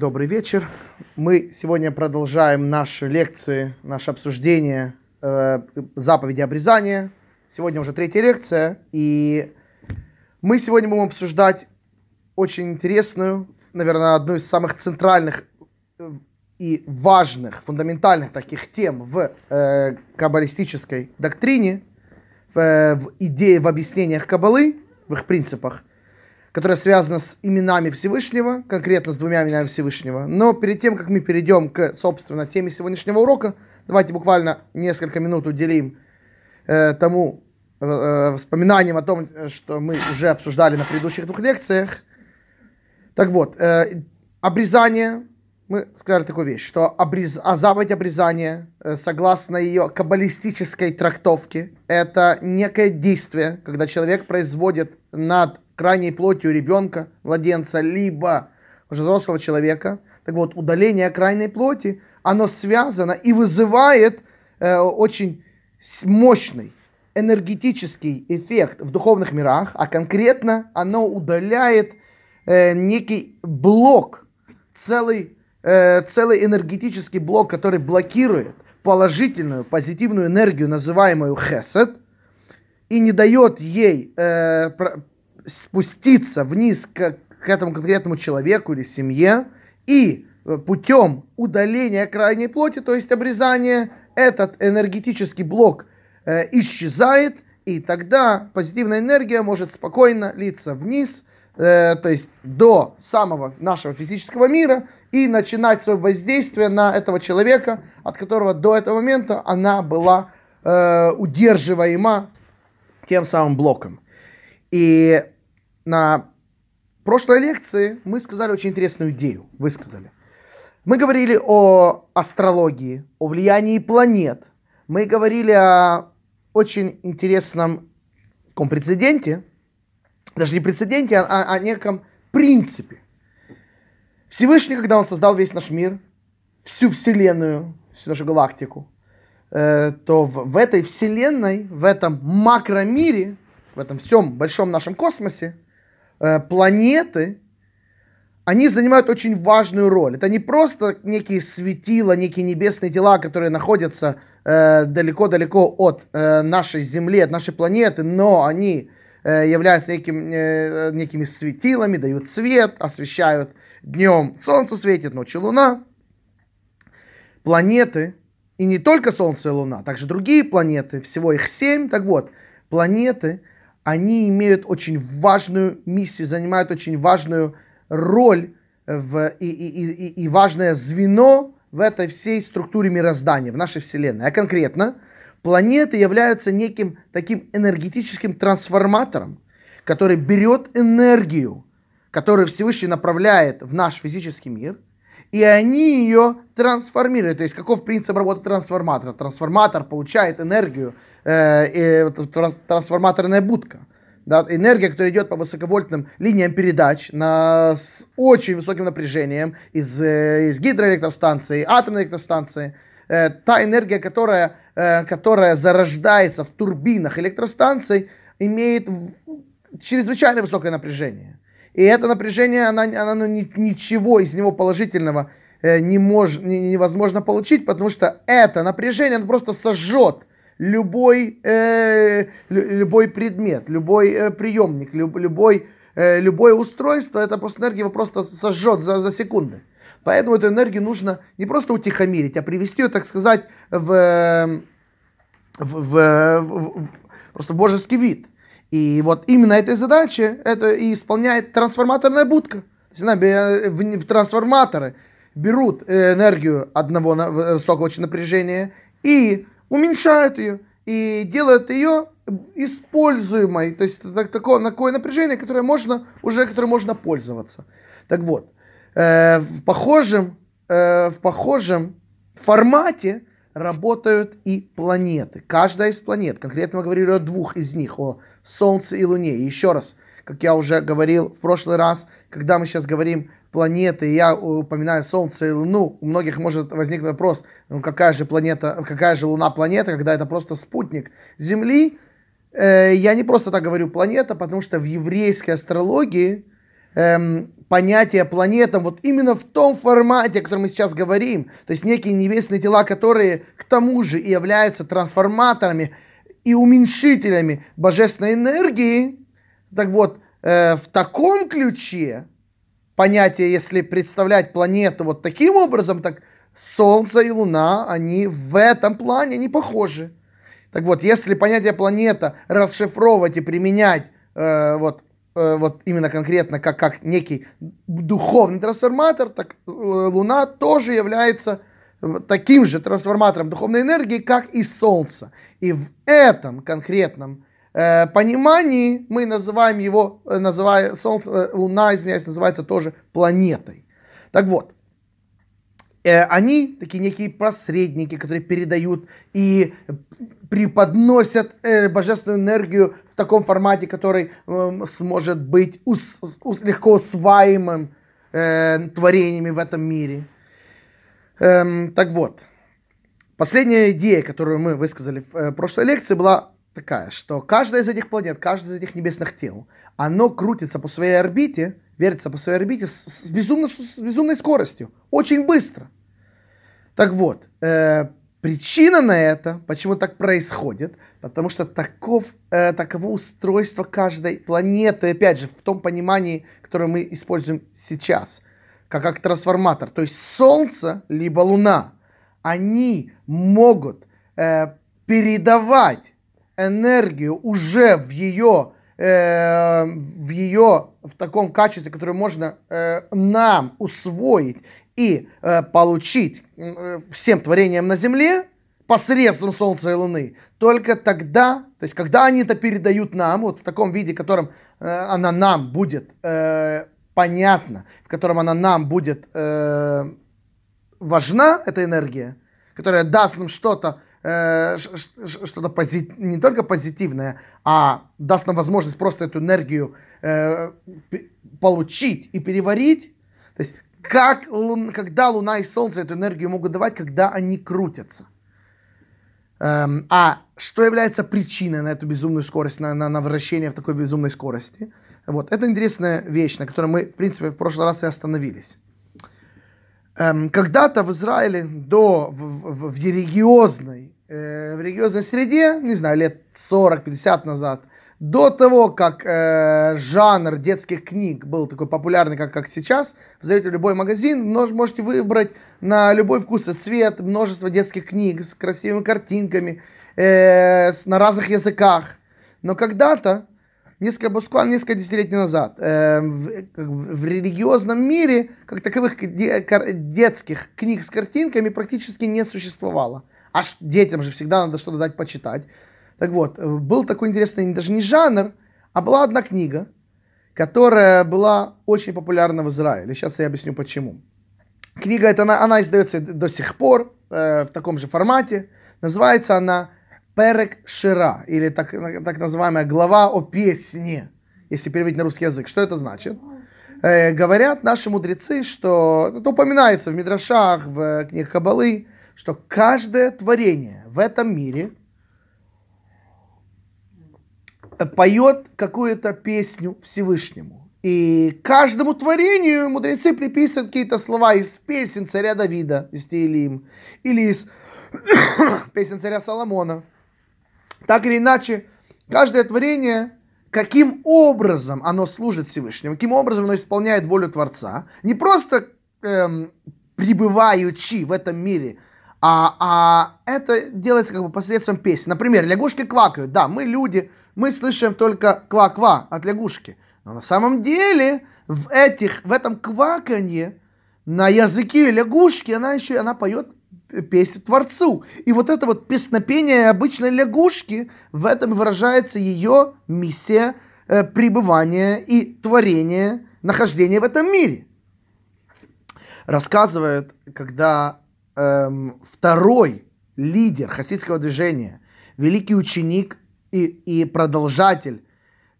Добрый вечер. Мы сегодня продолжаем наши лекции, наше обсуждение э, заповеди обрезания. Сегодня уже третья лекция, и мы сегодня будем обсуждать очень интересную, наверное, одну из самых центральных э, и важных, фундаментальных таких тем в э, каббалистической доктрине, в, э, в идее, в объяснениях каббалы, в их принципах, которая связана с именами Всевышнего, конкретно с двумя именами Всевышнего. Но перед тем, как мы перейдем к, собственно, теме сегодняшнего урока, давайте буквально несколько минут уделим э, тому э, э вспоминаниям о том, что мы уже обсуждали на предыдущих двух лекциях. Так вот, э, обрезание, мы сказали такую вещь, что обрез, а заповедь обрезания, э, согласно ее каббалистической трактовке, это некое действие, когда человек производит над крайней плотью ребенка, младенца, либо уже взрослого человека. Так вот, удаление крайней плоти, оно связано и вызывает э, очень мощный энергетический эффект в духовных мирах, а конкретно оно удаляет э, некий блок, целый, э, целый энергетический блок, который блокирует положительную, позитивную энергию, называемую хесед, и не дает ей э, спуститься вниз к, к этому конкретному человеку или семье и э, путем удаления крайней плоти, то есть обрезания, этот энергетический блок э, исчезает, и тогда позитивная энергия может спокойно литься вниз, э, то есть до самого нашего физического мира, и начинать свое воздействие на этого человека, от которого до этого момента она была э, удерживаема тем самым блоком. И на прошлой лекции мы сказали очень интересную идею, высказали. Мы говорили о астрологии, о влиянии планет. Мы говорили о очень интересном таком прецеденте, даже не прецеденте, а, а о неком принципе. Всевышний, когда он создал весь наш мир, всю Вселенную, всю нашу галактику, э, то в, в этой Вселенной, в этом макромире, в этом всем большом нашем космосе, Э, планеты, они занимают очень важную роль. Это не просто некие светила, некие небесные тела, которые находятся э, далеко-далеко от э, нашей Земли, от нашей планеты, но они являются неким, некими светилами, дают свет, освещают днем солнце светит, ночью луна. Планеты, и не только Солнце и Луна, также другие планеты, всего их семь. Так вот, планеты они имеют очень важную миссию, занимают очень важную роль в, и, и, и, и важное звено в этой всей структуре мироздания, в нашей Вселенной. А конкретно, планеты являются неким таким энергетическим трансформатором, который берет энергию, которую Всевышний направляет в наш физический мир, и они ее трансформируют. То есть каков принцип работы трансформатора? Трансформатор получает энергию э, трансформаторная будка. Да, энергия, которая идет по высоковольтным линиям передач на, с очень высоким напряжением из, э, из гидроэлектростанции, атомной электростанции, э, та энергия, которая, э, которая зарождается в турбинах электростанций, имеет чрезвычайно высокое напряжение. И это напряжение, она, она, ну, ничего из него положительного э, не мож, не, невозможно получить, потому что это напряжение оно просто сожжет любой, э, любой предмет, любой э, приемник, люб, любой, э, любое устройство, это просто энергия его просто сожжет за, за секунды. Поэтому эту энергию нужно не просто утихомирить, а привести ее, так сказать, в, в, в, в просто божеский вид. И вот именно этой задаче это и исполняет трансформаторная будка. То есть она в, в трансформаторы берут энергию одного высокого напряжения и уменьшают ее и делают ее используемой, то есть так, такое, такое напряжение, которое можно уже, которое можно пользоваться. Так вот, э, в похожем, э, в похожем формате работают и планеты. Каждая из планет, конкретно мы говорили о двух из них, о Солнце и Луне. И еще раз, как я уже говорил в прошлый раз, когда мы сейчас говорим планеты, я упоминаю Солнце и Луну, у многих может возникнуть вопрос, ну какая же планета, какая же Луна планета, когда это просто спутник Земли. Э, я не просто так говорю планета, потому что в еврейской астрологии эм, понятие планетам вот именно в том формате, о котором мы сейчас говорим, то есть некие небесные тела, которые к тому же и являются трансформаторами и уменьшителями божественной энергии, так вот, э, в таком ключе понятие, если представлять планету вот таким образом, так Солнце и Луна, они в этом плане не похожи. Так вот, если понятие планета расшифровывать и применять э, вот Э, вот именно конкретно как, как некий духовный трансформатор, так э, Луна тоже является таким же трансформатором духовной энергии, как и Солнце. И в этом конкретном э, понимании мы называем его, э, называя Солнце, э, Луна, извиняюсь, называется тоже планетой. Так вот, э, они такие некие посредники, которые передают и преподносят э, божественную энергию в таком формате, который э, сможет быть ус, ус, легко усваиваемым творениями в этом мире. Эм, так вот, последняя идея, которую мы высказали в прошлой лекции, была такая, что каждая из этих планет, каждая из этих небесных тел, оно крутится по своей орбите, вертится по своей орбите с, с, безумно, с безумной скоростью, очень быстро. Так вот, э, Причина на это, почему так происходит, потому что таков, э, таково устройство каждой планеты, опять же, в том понимании, которое мы используем сейчас, как, как трансформатор. То есть Солнце, либо Луна, они могут э, передавать энергию уже в ее, э, в ее, в таком качестве, которое можно э, нам усвоить и э, получить э, всем творениям на Земле посредством Солнца и Луны, только тогда, то есть когда они это передают нам, вот в таком виде, в котором э, она нам будет э, понятна, в котором она нам будет э, важна, эта энергия, которая даст нам что-то, э, что-то позит... не только позитивное, а даст нам возможность просто эту энергию э, получить и переварить. То есть как, когда Луна и Солнце эту энергию могут давать, когда они крутятся. Эм, а что является причиной на эту безумную скорость, на, на, на вращение в такой безумной скорости? Вот, это интересная вещь, на которой мы, в принципе, в прошлый раз и остановились. Эм, когда-то в Израиле, до, в, в, в религиозной, э, в религиозной среде, не знаю, лет 40-50 назад, до того, как э, жанр детских книг был такой популярный, как, как сейчас, зайдете в любой магазин, можете выбрать на любой вкус и цвет множество детских книг с красивыми картинками, э, с, на разных языках. Но когда-то, несколько, буквально несколько десятилетий назад, э, в, в религиозном мире, как таковых детских книг с картинками практически не существовало. Аж детям же всегда надо что-то дать почитать. Так вот, э, был такой интересный, даже не жанр, а была одна книга, которая была очень популярна в Израиле. Сейчас я объясню почему. Книга эта, она, она издается до сих пор э, в таком же формате. Называется она Перек Шира, или так, так называемая глава о песне, если переводить на русский язык. Что это значит? Э, говорят наши мудрецы, что это упоминается в Мидрашах, в книгах Кабалы, что каждое творение в этом мире – поет какую-то песню Всевышнему. И каждому творению мудрецы приписывают какие-то слова из песен царя Давида, из Теилим, или из песен царя Соломона. Так или иначе, каждое творение, каким образом оно служит Всевышнему, каким образом оно исполняет волю Творца, не просто эм, пребываючи в этом мире, а, а это делается как бы посредством песен. Например, лягушки квакают. Да, мы люди, мы слышим только ква-ква от лягушки. Но на самом деле в, этих, в этом кваканье на языке лягушки она еще она поет песню Творцу. И вот это вот песнопение обычной лягушки, в этом выражается ее миссия э, пребывания и творения, нахождения в этом мире. Рассказывает, когда эм, второй лидер хасидского движения, великий ученик и, и продолжатель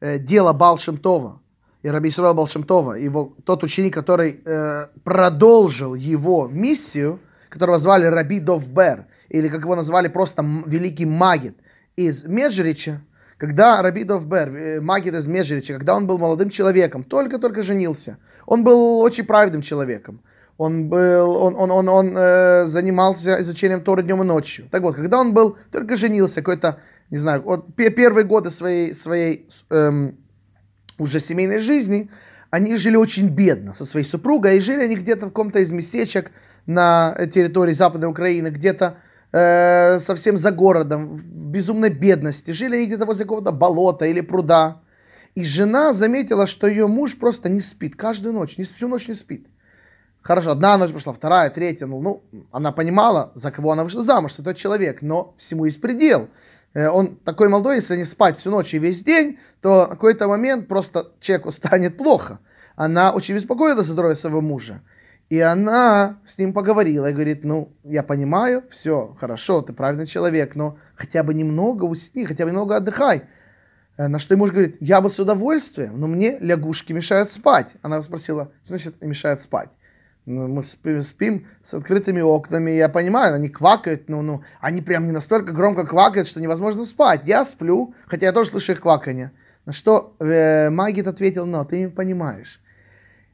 э, дела Балшемтова, и Раби Балшемтова, его, тот ученик, который э, продолжил его миссию, которого звали Раби Довбер, или как его назвали просто великий магит из Меджрича, когда Раби Довбер, э, Магид из Межерича, когда он был молодым человеком, только-только женился, он был очень праведным человеком. Он, был, он, он, он, он э, занимался изучением Торы днем и ночью. Так вот, когда он был, только женился, какой-то, не знаю, вот, первые годы своей, своей эм, уже семейной жизни, они жили очень бедно со своей супругой, и жили они где-то в каком-то из местечек на территории Западной Украины, где-то э, совсем за городом, в безумной бедности. Жили они где-то возле какого-то болота или пруда. И жена заметила, что ее муж просто не спит каждую ночь, не, всю ночь не спит. Хорошо, одна ночь прошла, вторая, третья. Ну, ну, она понимала, за кого она вышла замуж, что тот человек, но всему есть предел. Э, он такой молодой, если не спать всю ночь и весь день, то в какой-то момент просто человеку станет плохо. Она очень беспокоилась за здоровье своего мужа. И она с ним поговорила и говорит, ну, я понимаю, все, хорошо, ты правильный человек, но хотя бы немного усни, хотя бы немного отдыхай. Э, на что муж говорит, я бы с удовольствием, но мне лягушки мешают спать. Она спросила, что значит мешают спать? Ну, мы спим, спим с открытыми окнами, я понимаю, они квакают, но ну, они прям не настолько громко квакают, что невозможно спать. Я сплю, хотя я тоже слышу их кваканье. На что э, Магит ответил, но ты не понимаешь.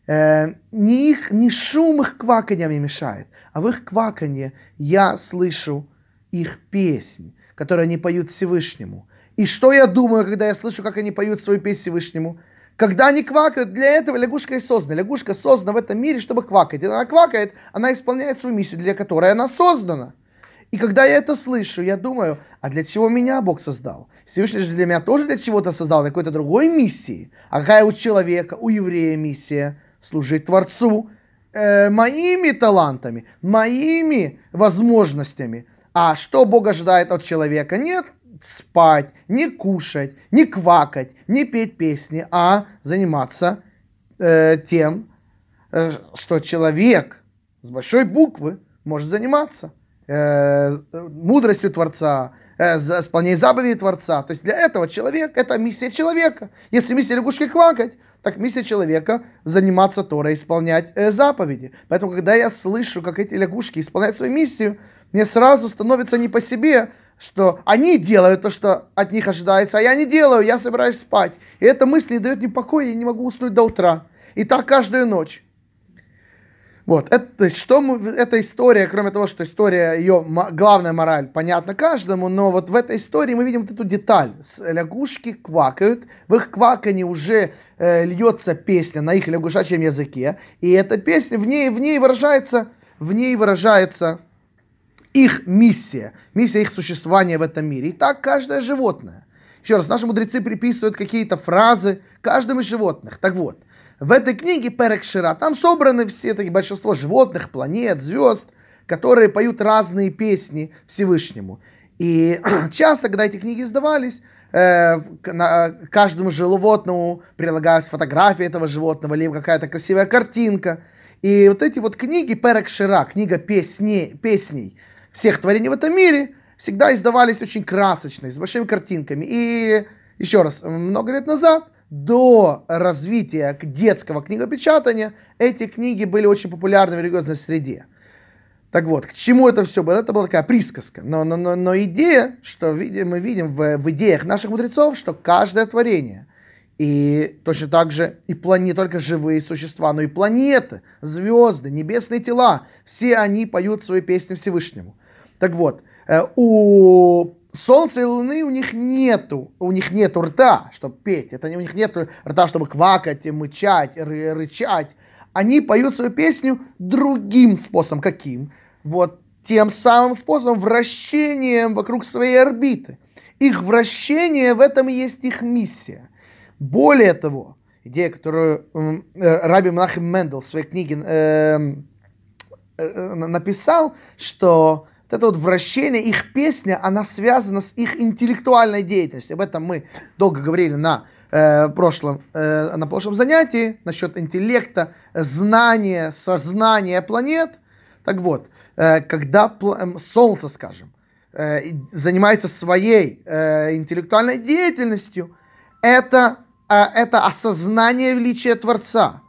Э, не, их, не шум их кваканья мне мешает, а в их кваканье я слышу их песнь, которую они поют Всевышнему. И что я думаю, когда я слышу, как они поют свою песнь Всевышнему? Когда они квакают, для этого лягушка и создана. Лягушка создана в этом мире, чтобы квакать. И она квакает, она исполняет свою миссию, для которой она создана. И когда я это слышу, я думаю, а для чего меня Бог создал? Всевышний же для меня тоже для чего-то создал, для какой-то другой миссии. А какая у человека, у еврея миссия? Служить Творцу э, моими талантами, моими возможностями. А что Бог ожидает от человека? Нет, спать, не кушать, не квакать, не петь песни, а заниматься э, тем, э, что человек с большой буквы может заниматься э, мудростью Творца, э, исполнением заповедей Творца. То есть для этого человек, это миссия человека. Если миссия лягушки квакать, так миссия человека заниматься Торой, исполнять э, заповеди. Поэтому, когда я слышу, как эти лягушки исполняют свою миссию, мне сразу становится не по себе, что они делают то, что от них ожидается, а я не делаю, я собираюсь спать. И эта мысль не дает мне покоя, я не могу уснуть до утра. И так каждую ночь. Вот, это, то есть, что мы, эта история, кроме того, что история, ее главная мораль понятна каждому, но вот в этой истории мы видим вот эту деталь. Лягушки квакают, в их кваканье уже э, льется песня на их лягушачьем языке, и эта песня, в ней, в ней выражается, в ней выражается их миссия, миссия их существования в этом мире. И так каждое животное. Еще раз, наши мудрецы приписывают какие-то фразы каждому из животных. Так вот, в этой книге Перек Шира, там собраны все такие большинство животных, планет, звезд, которые поют разные песни Всевышнему. И часто, когда эти книги издавались, э, на каждому животному прилагалась фотография этого животного, либо какая-то красивая картинка. И вот эти вот книги Перек Шира, книга песни, песней, всех творений в этом мире всегда издавались очень красочные, с большими картинками. И еще раз, много лет назад, до развития детского книгопечатания, эти книги были очень популярны в религиозной среде. Так вот, к чему это все было? Это была такая присказка. Но, но, но, но идея, что мы видим в, в идеях наших мудрецов, что каждое творение, и точно так же и план... не только живые существа, но и планеты, звезды, небесные тела, все они поют свою песню Всевышнему. Так вот, э, у Солнца и Луны у них нету, у них нету рта, чтобы петь. Это у них нету рта, чтобы квакать, мычать, ры рычать. Они поют свою песню другим способом. Каким? Вот тем самым способом, вращением вокруг своей орбиты. Их вращение, в этом и есть их миссия. Более того, идея, которую э, Раби Махим Мендел в своей книге э, э, написал, что вот это вот вращение, их песня, она связана с их интеллектуальной деятельностью. Об этом мы долго говорили на э, прошлом, э, на прошлом занятии насчет интеллекта, знания, сознания планет. Так вот, э, когда пл- э, Солнце, скажем, э, занимается своей э, интеллектуальной деятельностью, это, э, это осознание величия Творца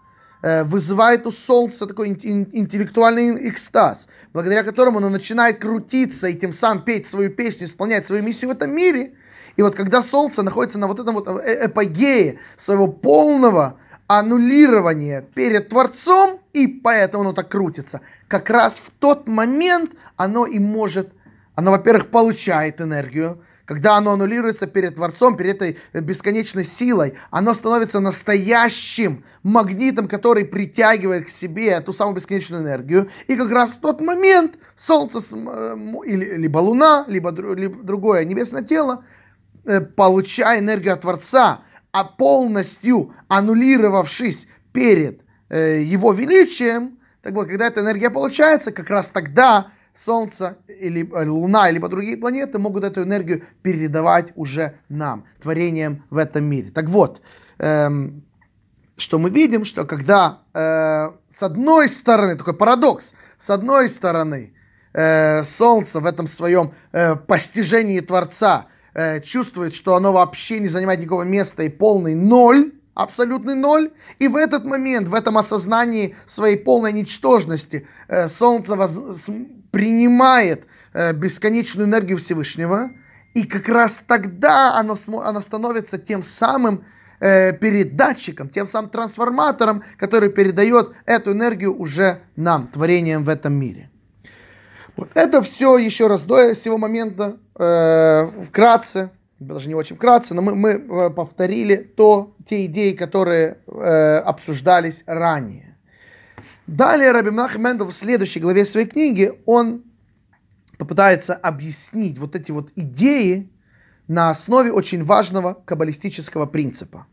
вызывает у Солнца такой интеллектуальный экстаз благодаря которому он начинает крутиться и тем самым петь свою песню, исполнять свою миссию в этом мире. И вот когда Солнце находится на вот этом вот э, эпогее своего полного аннулирования перед Творцом, и поэтому оно так крутится, как раз в тот момент оно и может, оно, во-первых, получает энергию, когда оно аннулируется перед Творцом, перед этой бесконечной силой, оно становится настоящим магнитом, который притягивает к себе ту самую бесконечную энергию. И как раз в тот момент Солнце, э, либо Луна, либо, другое небесное тело, э, получая энергию от Творца, а полностью аннулировавшись перед э, его величием, так вот, когда эта энергия получается, как раз тогда Солнце или э, Луна, либо другие планеты могут эту энергию передавать уже нам, творением в этом мире. Так вот, эм, что мы видим, что когда э, с одной стороны, такой парадокс, с одной стороны, э, Солнце в этом своем э, постижении Творца э, чувствует, что оно вообще не занимает никакого места и полный ноль, абсолютный ноль. И в этот момент, в этом осознании своей полной ничтожности, э, Солнце воз, принимает э, бесконечную энергию Всевышнего, и как раз тогда оно, оно становится тем самым э, передатчиком, тем самым трансформатором, который передает эту энергию уже нам, творением в этом мире. Вот это все еще раз до сего момента, э, вкратце, даже не очень вкратце, но мы, мы э, повторили то, те идеи, которые э, обсуждались ранее. Далее Раби Мнахим Мендел в следующей главе своей книги, он попытается объяснить вот эти вот идеи на основе очень важного каббалистического принципа.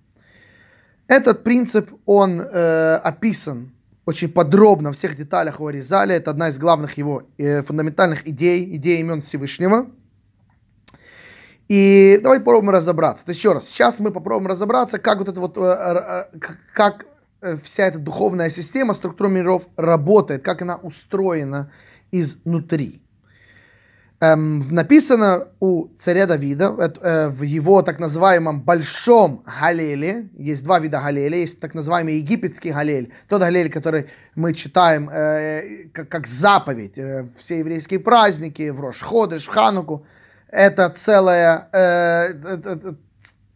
Этот принцип, он э, описан очень подробно в всех деталях у Аризаля. Это одна из главных его э, фундаментальных идей, идея имен Всевышнего. И давай попробуем разобраться. То есть еще раз, сейчас мы попробуем разобраться, как вот это вот, э, э, как вся эта духовная система, структура миров работает, как она устроена изнутри. Эм, написано у царя Давида э, в его так называемом большом галеле, есть два вида галеля, есть так называемый египетский галель, тот галель, который мы читаем э, как, как заповедь, э, все еврейские праздники, в Рош-Ходыш, в Хануку, это целая, э,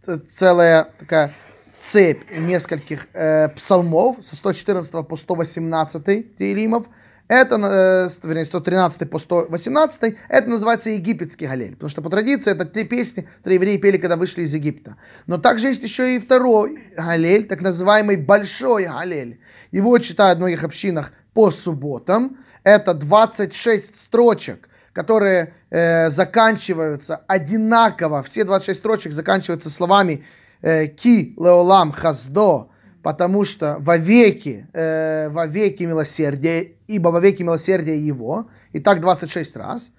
э, целая такая цепь нескольких э, псалмов со 114 по 118 Теилимов. Это, э, вернее, 113 по 118, это называется египетский галель. Потому что по традиции это те песни, которые евреи пели, когда вышли из Египта. Но также есть еще и второй галель, так называемый большой галель. Его читают в многих общинах по субботам. Это 26 строчек, которые э, заканчиваются одинаково. Все 26 строчек заканчиваются словами ки леолам хаздо, потому что вовеки, э, вовеки милосердие, ибо вовеки милосердие его. И так 26 раз.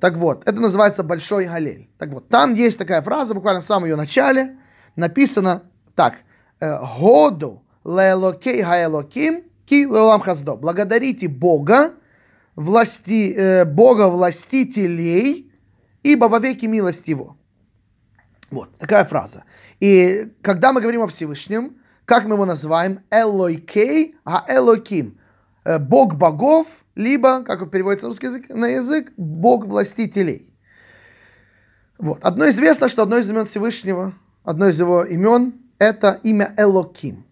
Так вот, это называется Большой Галель. Так вот, там есть такая фраза, буквально в самом ее начале, написано так. «Э, Году леэлокей хаэлоким ки леолам хаздо. Благодарите Бога, власти, э, Бога властителей, ибо вовеки милость его. Вот, такая фраза. И когда мы говорим о Всевышнем, как мы его называем? Элойкей, а Элоким. Э, Бог богов, либо, как переводится на русский язык, на язык, Бог властителей. Вот. Одно известно, что одно из имен Всевышнего, одно из его имен, это имя Элоким.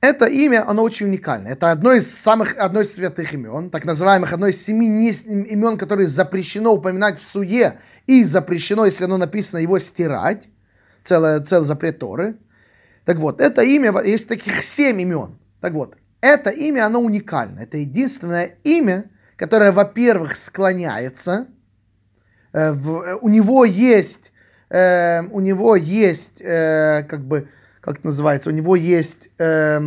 Это имя, оно очень уникальное. Это одно из самых, одно из святых имен, так называемых, одно из семи имен, которые запрещено упоминать в суе, и запрещено, если оно написано, его стирать целый, целый запрет Торы. Так вот, это имя, есть таких семь имен. Так вот, это имя, оно уникально. Это единственное имя, которое, во-первых, склоняется. Э, в, э, у него есть, э, у него есть, э, как бы, как это называется, у него есть, э,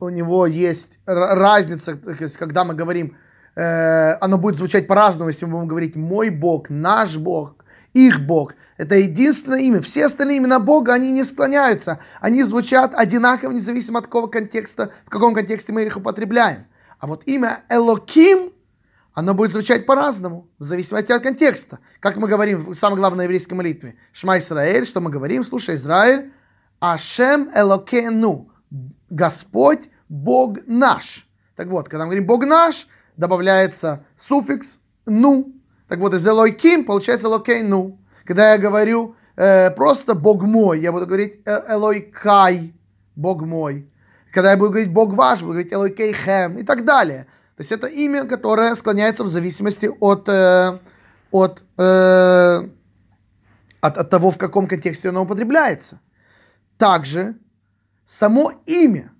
у него есть разница, когда мы говорим, э, оно будет звучать по-разному, если мы будем говорить мой Бог, наш Бог, их Бог. Это единственное имя. Все остальные имена Бога, они не склоняются. Они звучат одинаково, независимо от какого контекста, в каком контексте мы их употребляем. А вот имя Элоким, оно будет звучать по-разному, в зависимости от контекста. Как мы говорим в самой главной еврейской молитве. Шма Исраэль, что мы говорим? Слушай, Израиль. Ашем Элокену. Господь, Бог наш. Так вот, когда мы говорим Бог наш, добавляется суффикс ну, так вот, из Элойким получается Локейну. Когда я говорю э, просто Бог мой, я буду говорить э, Элой Кай, Бог мой. Когда я буду говорить Бог ваш, буду говорить Элой Кей Хэм и так далее. То есть это имя, которое склоняется в зависимости от, э, от, э, от, от того, в каком контексте оно употребляется. Также само имя,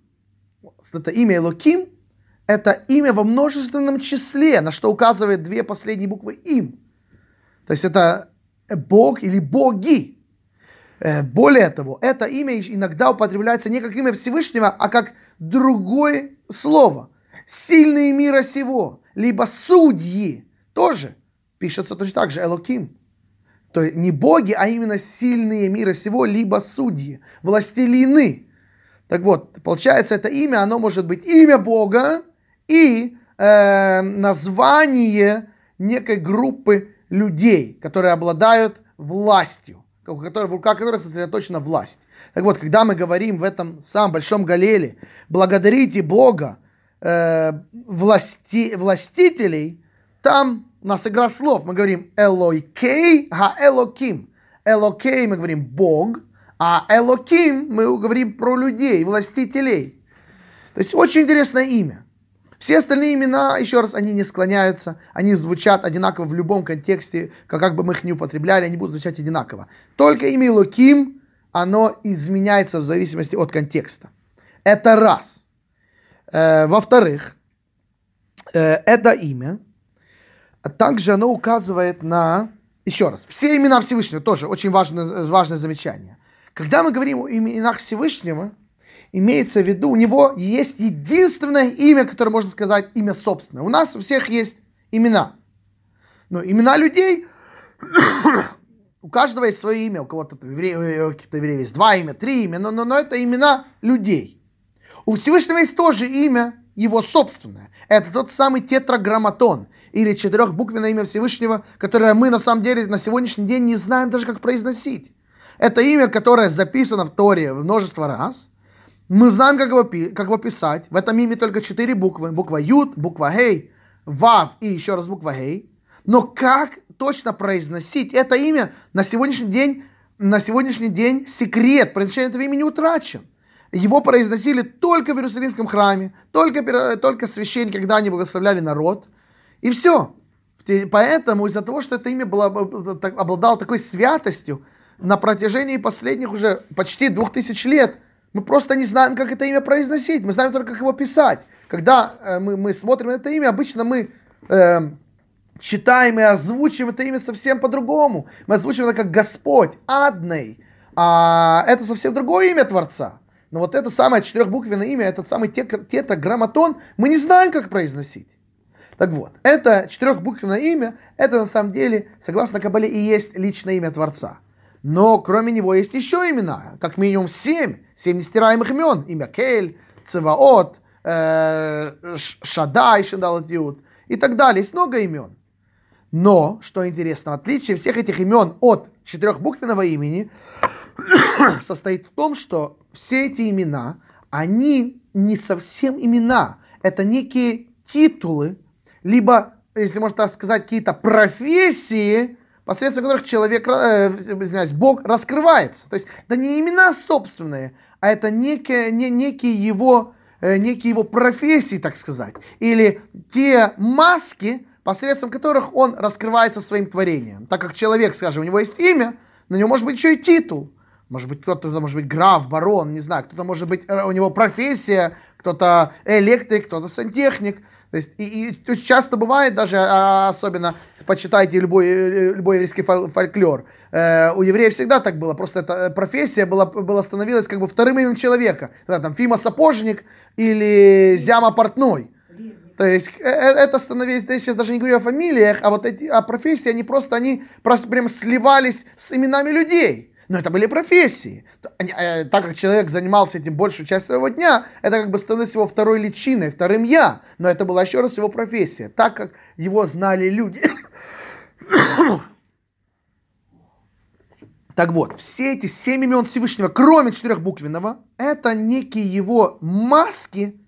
это имя Элоким, это имя во множественном числе, на что указывает две последние буквы им. То есть это Бог или боги. Э, более того, это имя иногда употребляется не как имя Всевышнего, а как другое слово. Сильные мира сего, либо судьи, тоже пишется точно так же, Элоким. То есть не боги, а именно сильные мира сего, либо судьи, властелины. Так вот, получается, это имя, оно может быть имя Бога и э, название некой группы людей, которые обладают властью, у которых, в руках которых сосредоточена власть. Так вот, когда мы говорим в этом самом большом Галеле, благодарите Бога, э, власти, властителей, там у нас игра слов. Мы говорим Элойкей, ха Элоким. Элокей мы говорим Бог, а Элоким мы говорим про людей, властителей. То есть очень интересное имя. Все остальные имена, еще раз, они не склоняются, они звучат одинаково в любом контексте, как, как бы мы их не употребляли, они будут звучать одинаково. Только имя Луким, оно изменяется в зависимости от контекста. Это раз. Э, во-вторых, э, это имя, а также оно указывает на, еще раз, все имена Всевышнего, тоже очень важное, важное замечание. Когда мы говорим о именах Всевышнего, имеется в виду, у него есть единственное имя, которое можно сказать имя собственное. У нас у всех есть имена. Но имена людей, у каждого есть свое имя, у кого-то э, каких-то евреев есть два имя, три имя, но, но, но это имена людей. У Всевышнего есть тоже имя, его собственное. Это тот самый тетраграмматон, или четырехбуквенное имя Всевышнего, которое мы на самом деле на сегодняшний день не знаем даже, как произносить. Это имя, которое записано в Торе множество раз – мы знаем, как его, как его писать. В этом имя только четыре буквы. Буква Ют, буква Хей, Вав и еще раз буква Хей. Но как точно произносить это имя на сегодняшний день, на сегодняшний день секрет произношения этого имени утрачен. Его произносили только в Иерусалимском храме, только, только священники, когда они благословляли народ. И все. Поэтому из-за того, что это имя было, обладало такой святостью, на протяжении последних уже почти двух тысяч лет – мы просто не знаем, как это имя произносить. Мы знаем только, как его писать. Когда э, мы, мы смотрим на это имя, обычно мы э, читаем и озвучиваем это имя совсем по-другому. Мы озвучиваем это как Господь, Адный. А это совсем другое имя Творца. Но вот это самое четырехбуквенное имя, этот самый тетраграмматон, мы не знаем, как произносить. Так вот, это четырехбуквенное имя, это на самом деле, согласно Кабале, и есть личное имя Творца. Но кроме него есть еще имена, как минимум семь, семь нестираемых имен. Имя Кель, Цеваот, э, Шадай, Шадалат и так далее. Есть много имен. Но, что интересно, отличие всех этих имен от четырехбуквенного имени состоит в том, что все эти имена, они не совсем имена. Это некие титулы, либо, если можно так сказать, какие-то профессии, посредством которых человек, э, извиняюсь, Бог раскрывается. То есть это не имена собственные, а это некие, не, некие, его, э, некие его профессии, так сказать. Или те маски, посредством которых он раскрывается своим творением. Так как человек, скажем, у него есть имя, на него может быть еще и титул. Может быть, кто-то может быть граф, барон, не знаю, кто-то может быть, э, у него профессия, кто-то электрик, кто-то сантехник. То есть, и, и часто бывает даже, а, особенно, почитайте любой, любой еврейский фольклор, э, у евреев всегда так было, просто эта профессия была, была становилась как бы вторым именем человека. Да, там Фима Сапожник или Зяма Портной. То есть э, э, это становилось, я сейчас даже не говорю о фамилиях, а вот эти, о профессии, они просто, они просто прям сливались с именами людей. Но это были профессии. Э, так как человек занимался этим большую часть своего дня, это как бы становилось его второй личиной, вторым я. Но это была еще раз его профессия. Так как его знали люди. Так вот, все эти семь имен Всевышнего, кроме четырехбуквенного, это некие его маски,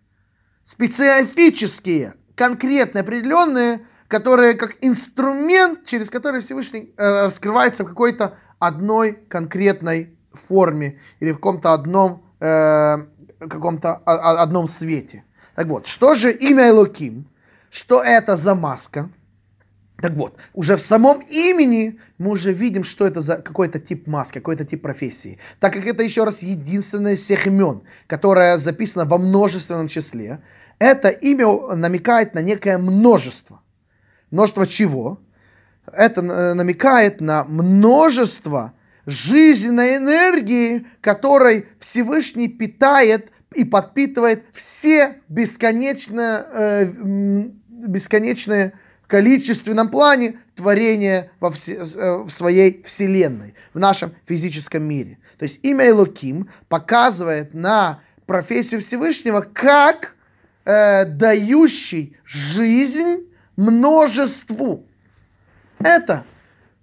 специфические, конкретные, определенные, которые как инструмент, через который Всевышний э, раскрывается в какой-то одной конкретной форме или в каком-то одном, э, каком-то одном свете. Так вот, что же имя Элоким? Что это за маска? Так вот, уже в самом имени мы уже видим, что это за какой-то тип маски, какой-то тип профессии. Так как это еще раз единственное из всех имен, которое записано во множественном числе, это имя намекает на некое множество. Множество чего? Это э, намекает на множество жизненной энергии, которой Всевышний питает и подпитывает все бесконечно, э, бесконечные количественном плане творения во все, э, в своей вселенной, в нашем физическом мире. То есть имя Элоким показывает на профессию Всевышнего как э, дающий жизнь множеству. Это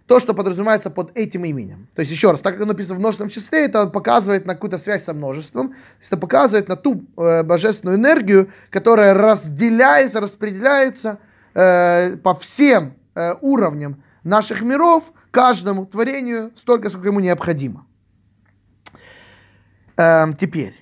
то, что подразумевается под этим именем. То есть, еще раз, так как оно написано в множественном числе, это показывает на какую-то связь со множеством, это показывает на ту э, божественную энергию, которая разделяется, распределяется э, по всем э, уровням наших миров, каждому творению столько, сколько ему необходимо. Э, теперь,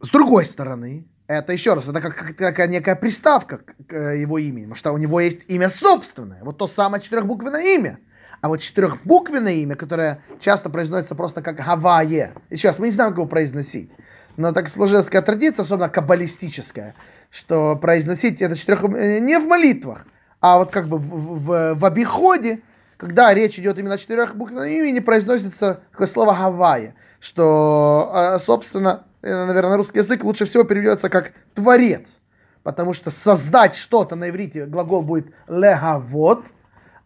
с другой стороны, это еще раз, это как, как, как некая приставка к, к его имени, потому что у него есть имя собственное, вот то самое четырехбуквенное имя. А вот четырехбуквенное имя, которое часто произносится просто как Гавайе, еще раз, мы не знаем, как его произносить, но так сложилась такая традиция, особенно каббалистическая, что произносить это четырех... Э, не в молитвах, а вот как бы в, в, в обиходе, когда речь идет именно о четырех буквах имени, произносится такое слово Гавайя, что, а, собственно, э, наверное, на русский язык лучше всего переведется как «творец», потому что создать что-то на иврите глагол будет легавод,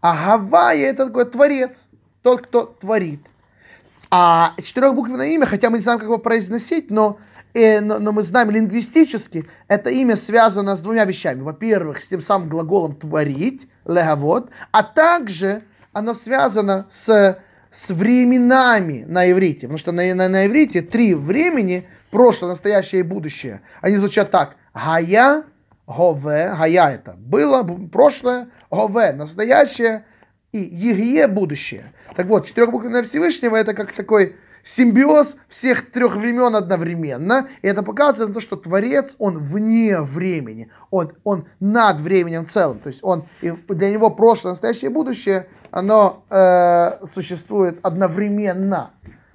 а Гавайя это такой творец, тот, кто творит. А четырехбуквенное имя, хотя мы не знаем, как его произносить, но и, но, но мы знаем лингвистически, это имя связано с двумя вещами. Во-первых, с тем самым глаголом «творить», легавод, а также оно связано с, с временами на иврите. Потому что на, на, на иврите три времени, прошлое, настоящее и будущее, они звучат так. Гая, гове, гая это было, прошлое, гове, настоящее, и егие, будущее. Так вот, четырехбуквенное Всевышнего это как такой симбиоз всех трех времен одновременно. И это показывает то, что Творец, он вне времени, он, он над временем целым. То есть он, для него прошлое, настоящее будущее, оно э, существует одновременно.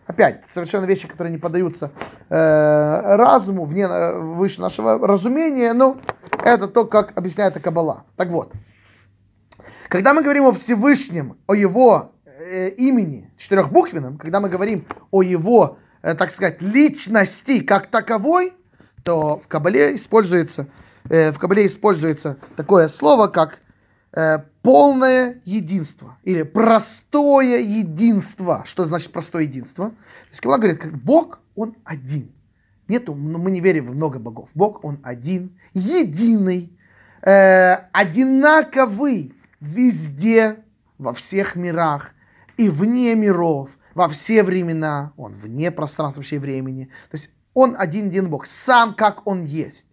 Опять, совершенно вещи, которые не поддаются э, разуму, вне, э, выше нашего разумения, но это то, как объясняет Каббала. Так вот, когда мы говорим о Всевышнем, о его э, имени четырехбуквенном, когда мы говорим о его, э, так сказать, личности как таковой, то в Кабале используется, э, в Кабале используется такое слово, как э, полное единство или простое единство. Что значит простое единство? То есть Кабала говорит, как Бог, Он один. Нету, мы не верим в много богов. Бог, Он один, единый, одинаковый везде, во всех мирах и вне миров, во все времена, он вне пространства вообще времени. То есть он один-один Бог, сам как он есть.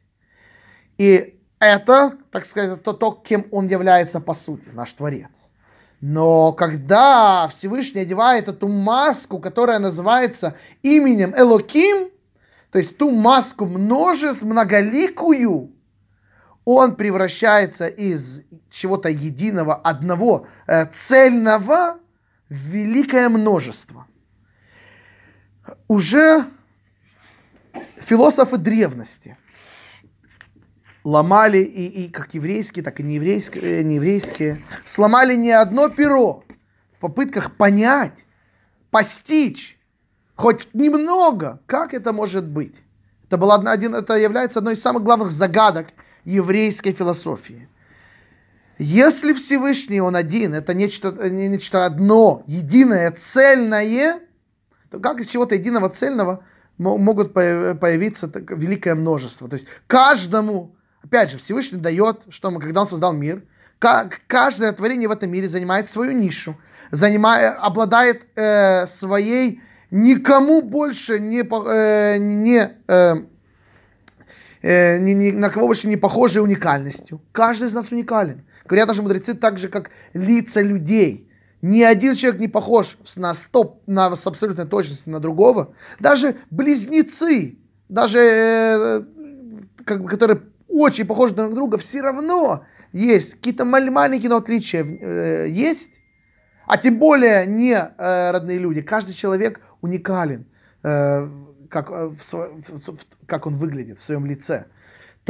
И это, так сказать, то, то, кем он является по сути, наш Творец. Но когда Всевышний одевает эту маску, которая называется именем Элоким, то есть ту маску множеств, многоликую, он превращается из чего-то единого, одного, э, цельного великое множество. Уже философы древности ломали и, и как еврейские, так и нееврейские, э, нееврейские, сломали не одно перо в попытках понять, постичь хоть немного, как это может быть. Это, было один, это является одной из самых главных загадок еврейской философии. Если Всевышний Он один, это нечто, нечто одно, единое, цельное, то как из чего-то единого цельного могут появиться великое множество. То есть каждому, опять же, Всевышний дает, что мы, когда Он создал мир, каждое творение в этом мире занимает свою нишу, занимает, обладает э, своей никому больше не, э, не, э, э, ни, ни на кого больше не похожей уникальностью. Каждый из нас уникален. Говорят наши мудрецы так же, как лица людей. Ни один человек не похож на стоп, на, с абсолютной точностью на другого. Даже близнецы, даже э, как бы, которые очень похожи друг на друга, все равно есть какие-то маленькие но отличия э, есть. А тем более не э, родные люди. Каждый человек уникален, э, как, э, в, в, в, как он выглядит в своем лице.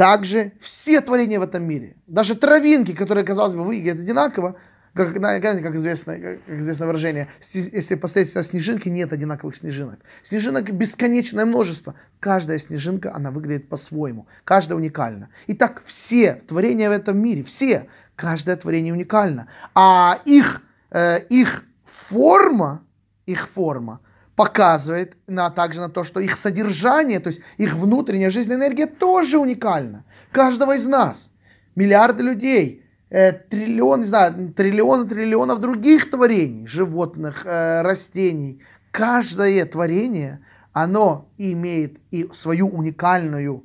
Также все творения в этом мире, даже травинки, которые, казалось бы, выглядят одинаково, как, как, известно, как известное выражение, если посмотреть на снежинки, нет одинаковых снежинок. Снежинок бесконечное множество. Каждая снежинка, она выглядит по-своему. Каждая уникальна. И так все творения в этом мире, все, каждое творение уникально. А их, э, их форма, их форма показывает на, также на то, что их содержание, то есть их внутренняя жизненная энергия тоже уникальна. Каждого из нас. Миллиарды людей – э, триллион, не знаю, триллионы триллионов других творений, животных, э, растений. Каждое творение, оно имеет и свою уникальную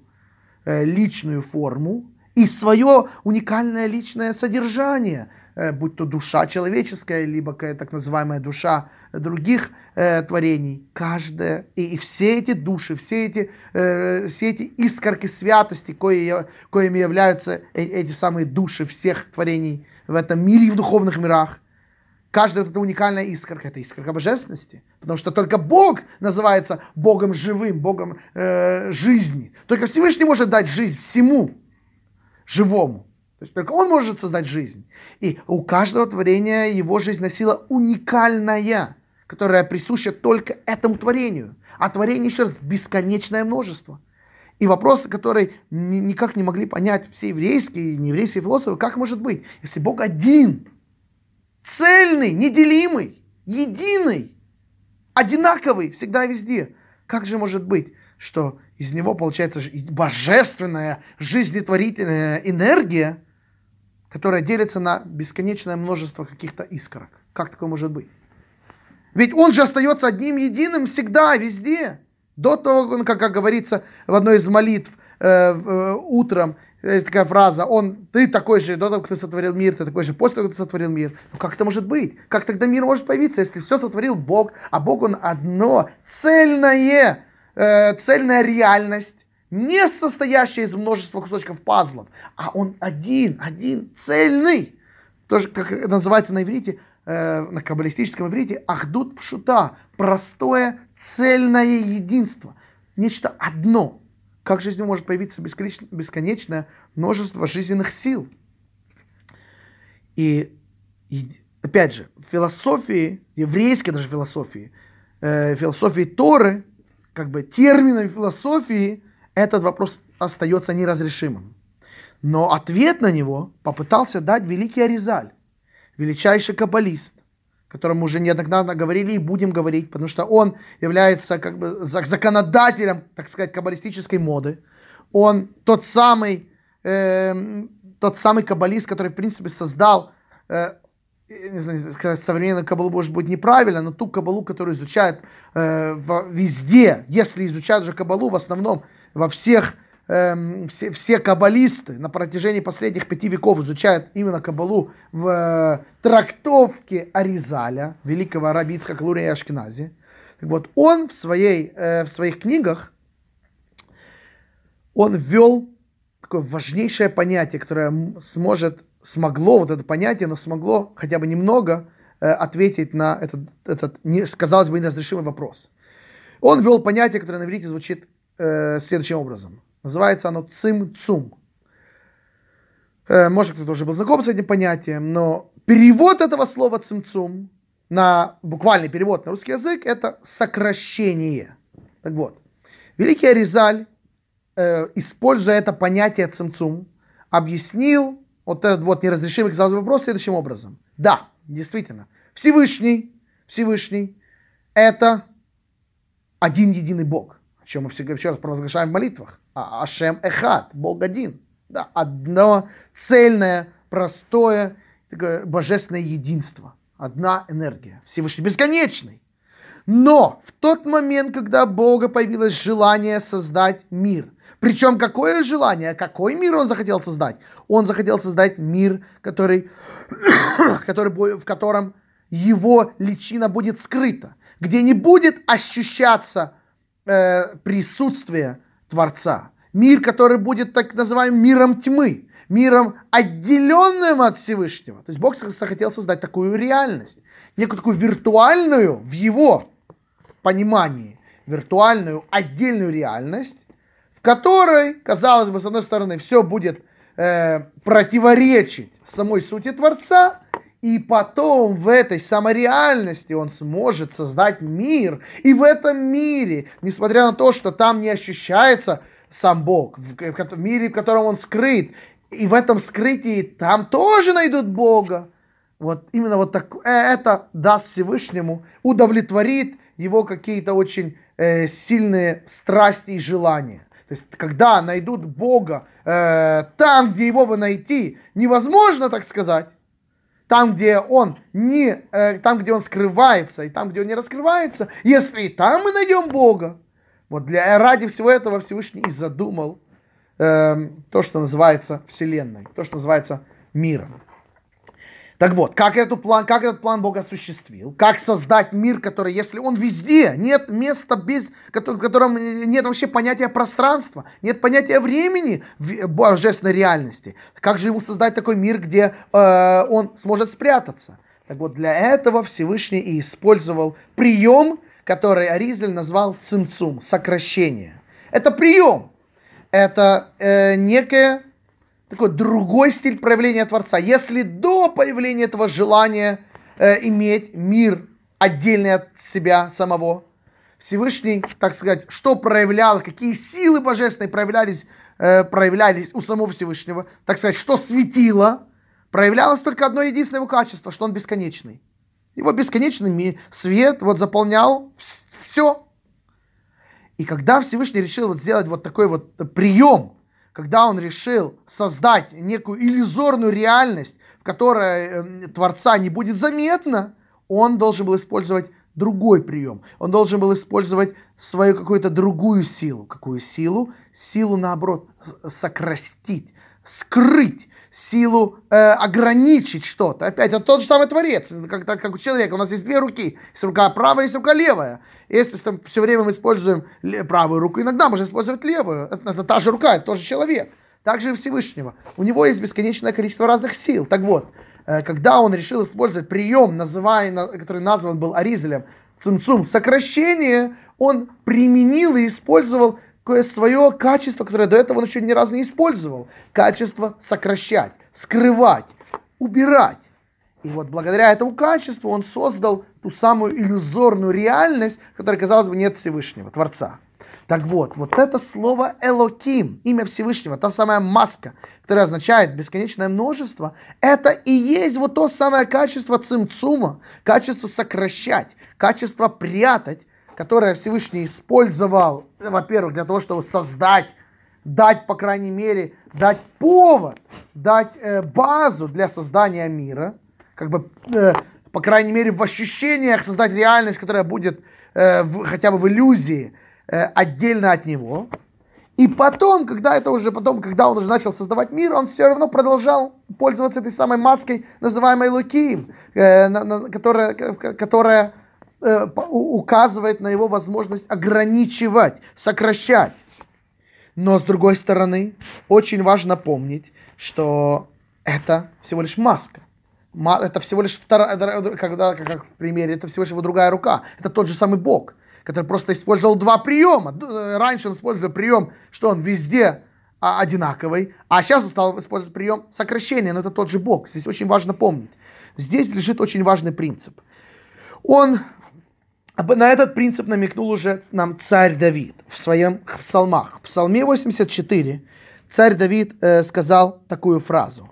э, личную форму, и свое уникальное личное содержание – будь то душа человеческая, либо так называемая душа других э, творений, каждая, и, и все эти души, все эти, э, все эти искорки святости, кои, коими являются э, эти самые души всех творений в этом мире и в духовных мирах, каждая вот эта уникальная искорка, это искорка божественности. Потому что только Бог называется Богом живым, Богом э, жизни. Только Всевышний может дать жизнь всему живому. То есть только он может создать жизнь. И у каждого творения его жизнь носила уникальная, которая присуща только этому творению. А творение, еще раз, бесконечное множество. И вопрос, который никак не могли понять все еврейские и нееврейские философы, как может быть, если Бог один, цельный, неделимый, единый, одинаковый всегда и везде, как же может быть, что из него получается божественная жизнетворительная энергия, которая делится на бесконечное множество каких-то искорок. Как такое может быть? Ведь он же остается одним единым всегда, везде. До того, как, как говорится в одной из молитв э, э, утром, есть такая фраза, он, ты такой же, до того, как ты сотворил мир, ты такой же после того, как ты сотворил мир. Ну как это может быть? Как тогда мир может появиться, если все сотворил Бог, а Бог он одно, цельное, э, цельная реальность, не состоящая из множества кусочков пазлов, а он один, один, цельный. Тоже, как называется на иврите, э, на каббалистическом иврите, ахдут пшута, простое цельное единство. Нечто одно. Как в жизни может появиться бесконечное множество жизненных сил? И, и опять же, в философии, еврейской даже философии, э, философии Торы, как бы термином философии – этот вопрос остается неразрешимым. Но ответ на него попытался дать великий Аризаль, величайший каббалист, которому уже неоднократно говорили и будем говорить, потому что он является как бы законодателем, так сказать, каббалистической моды. Он тот самый, э, тот самый каббалист, который, в принципе, создал, э, не знаю, сказать современную кабалу может быть неправильно, но ту кабалу, которую изучают э, везде, если изучают же кабалу, в основном во всех, э, все, все каббалисты на протяжении последних пяти веков изучают именно кабалу в э, трактовке Аризаля, великого арабийского Калурия Ашкенази. Так вот, он в, своей, э, в своих книгах, он ввел такое важнейшее понятие, которое сможет, смогло, вот это понятие, но смогло хотя бы немного э, ответить на этот, этот не, казалось бы, неразрешимый вопрос. Он ввел понятие, которое на иврите звучит э, следующим образом. Называется оно цим-цум. Э, может, кто-то уже был знаком с этим понятием, но перевод этого слова цим-цум на буквальный перевод на русский язык это сокращение. Так вот, великий Аризаль, э, используя это понятие цимцум, объяснил вот этот вот неразрешимый казалось вопрос следующим образом. Да, действительно, Всевышний, Всевышний, это один единый Бог чем мы всегда еще раз провозглашаем в молитвах. А Ашем Эхат, Бог один. Да, одно цельное, простое, такое божественное единство. Одна энергия. Всевышний бесконечный. Но в тот момент, когда Бога появилось желание создать мир, Причем какое желание, какой мир он захотел создать? Он захотел создать мир, который, который, в котором его личина будет скрыта, где не будет ощущаться э, присутствие Творца. Мир, который будет так называемым миром тьмы, миром отделенным от Всевышнего. То есть Бог захотел создать такую реальность, некую такую виртуальную в его понимании, виртуальную отдельную реальность, в которой, казалось бы, с одной стороны, все будет э, противоречить самой сути Творца, и потом в этой самореальности он сможет создать мир. И в этом мире, несмотря на то, что там не ощущается сам Бог, в мире, в котором он скрыт, и в этом скрытии там тоже найдут Бога. Вот именно вот так, э, это даст Всевышнему, удовлетворит его какие-то очень э, сильные страсти и желания. То есть, когда найдут Бога э, там, где его вы найти, невозможно, так сказать, там, где он не, э, там, где он скрывается, и там, где он не раскрывается, если и там мы найдем Бога. Вот для, ради всего этого Всевышний и задумал э, то, что называется Вселенной, то, что называется миром. Так вот, как, эту план, как этот план Бог осуществил? Как создать мир, который, если он везде, нет места, без, в котором нет вообще понятия пространства, нет понятия времени в божественной реальности. Как же ему создать такой мир, где э, он сможет спрятаться? Так вот, для этого Всевышний и использовал прием, который Аризель назвал цимцум, сокращение. Это прием, это э, некое такой другой стиль проявления Творца. Если до появления этого желания э, иметь мир отдельный от себя самого, Всевышний, так сказать, что проявлял, какие силы божественные проявлялись, э, проявлялись у самого Всевышнего, так сказать, что светило, проявлялось только одно единственное его качество, что он бесконечный. Его бесконечный свет вот заполнял все. И когда Всевышний решил вот сделать вот такой вот прием, когда он решил создать некую иллюзорную реальность, в которой э, Творца не будет заметно, он должен был использовать другой прием. Он должен был использовать свою какую-то другую силу. Какую силу? Силу, наоборот, сократить, скрыть, силу э, ограничить что-то. Опять, это тот же самый Творец, как, как у человека. У нас есть две руки. Есть рука правая, есть рука левая. Если там, все время мы используем правую руку, иногда можно использовать левую. Это, это та же рука, это тоже человек. Также и Всевышнего. У него есть бесконечное количество разных сил. Так вот, э, когда он решил использовать прием, называемый, который назван был Аризелем, цимцум, сокращение, он применил и использовал свое качество, которое до этого он еще ни разу не использовал. Качество сокращать, скрывать, убирать. И вот благодаря этому качеству он создал ту самую иллюзорную реальность, которая, казалось бы, нет Всевышнего, Творца. Так вот, вот это слово Элоким, имя Всевышнего, та самая маска, которая означает бесконечное множество, это и есть вот то самое качество цимцума, качество сокращать, качество прятать, которое Всевышний использовал, во-первых, для того, чтобы создать, дать, по крайней мере, дать повод, дать э, базу для создания мира, как бы, э, по крайней мере, в ощущениях создать реальность, которая будет э, в, хотя бы в иллюзии э, отдельно от него. И потом, когда это уже потом, когда он уже начал создавать мир, он все равно продолжал пользоваться этой самой маской, называемой Лукием, э, на, на, которая, которая Э, указывает на его возможность ограничивать, сокращать. Но с другой стороны, очень важно помнить, что это всего лишь маска. Это всего лишь вторая, когда, как в примере, это всего лишь его другая рука. Это тот же самый Бог, который просто использовал два приема. Э, раньше он использовал прием, что он везде а, одинаковый, а сейчас он стал использовать прием сокращения, но это тот же Бог. Здесь очень важно помнить. Здесь лежит очень важный принцип. Он на этот принцип намекнул уже нам царь Давид в своем псалмах. В псалме 84 царь Давид э, сказал такую фразу.